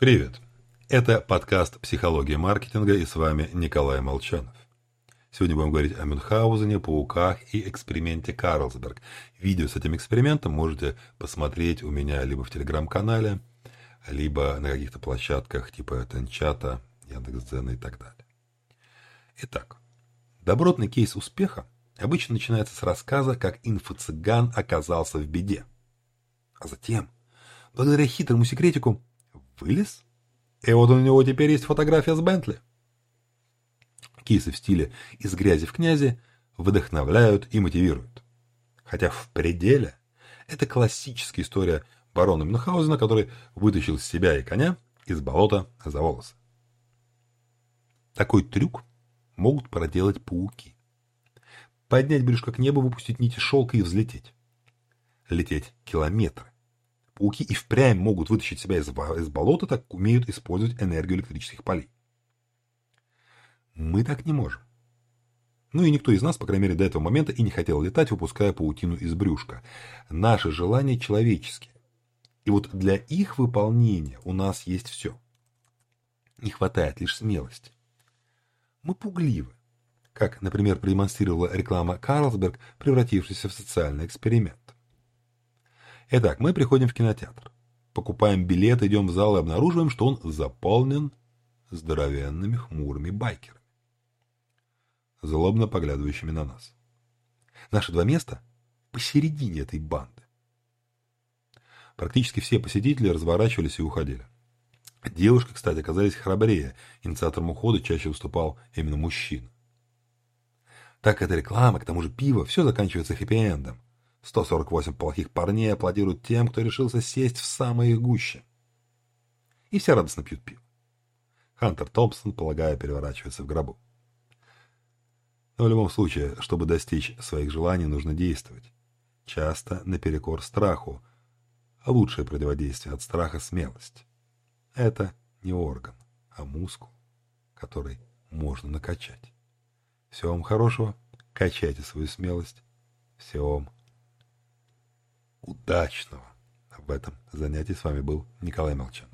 Привет! Это подкаст «Психология маркетинга» и с вами Николай Молчанов. Сегодня будем говорить о Мюнхгаузене, пауках и эксперименте Карлсберг. Видео с этим экспериментом можете посмотреть у меня либо в телеграм-канале, либо на каких-то площадках типа Тенчата, Яндекс.Дзена и так далее. Итак, добротный кейс успеха обычно начинается с рассказа, как инфо-цыган оказался в беде. А затем, благодаря хитрому секретику, вылез, и вот у него теперь есть фотография с Бентли. Кейсы в стиле «из грязи в князи» вдохновляют и мотивируют. Хотя в пределе это классическая история барона Мюнхгаузена, который вытащил себя и коня из болота за волосы. Такой трюк могут проделать пауки. Поднять брюшко к небу, выпустить нити шелка и взлететь. Лететь километры. Пауки и впрямь могут вытащить себя из, из болота, так умеют использовать энергию электрических полей. Мы так не можем. Ну и никто из нас, по крайней мере, до этого момента и не хотел летать, выпуская паутину из брюшка. Наши желания человеческие. И вот для их выполнения у нас есть все. Не хватает лишь смелости. Мы пугливы, как, например, продемонстрировала реклама Карлсберг, превратившаяся в социальный эксперимент. Итак, мы приходим в кинотеатр. Покупаем билет, идем в зал и обнаруживаем, что он заполнен здоровенными хмурыми байкерами, злобно поглядывающими на нас. Наши два места посередине этой банды. Практически все посетители разворачивались и уходили. Девушки, кстати, оказались храбрее. Инициатором ухода чаще выступал именно мужчина. Так эта реклама, к тому же пиво, все заканчивается хэппи-эндом. 148 плохих парней аплодируют тем, кто решился сесть в самые гуще. И все радостно пьют пиво. Хантер Томпсон, полагаю, переворачивается в гробу. Но в любом случае, чтобы достичь своих желаний, нужно действовать. Часто наперекор страху. А лучшее противодействие от страха – смелость. Это не орган, а мускул, который можно накачать. Всего вам хорошего, качайте свою смелость. Всего вам удачного. В этом занятии с вами был Николай Молчан.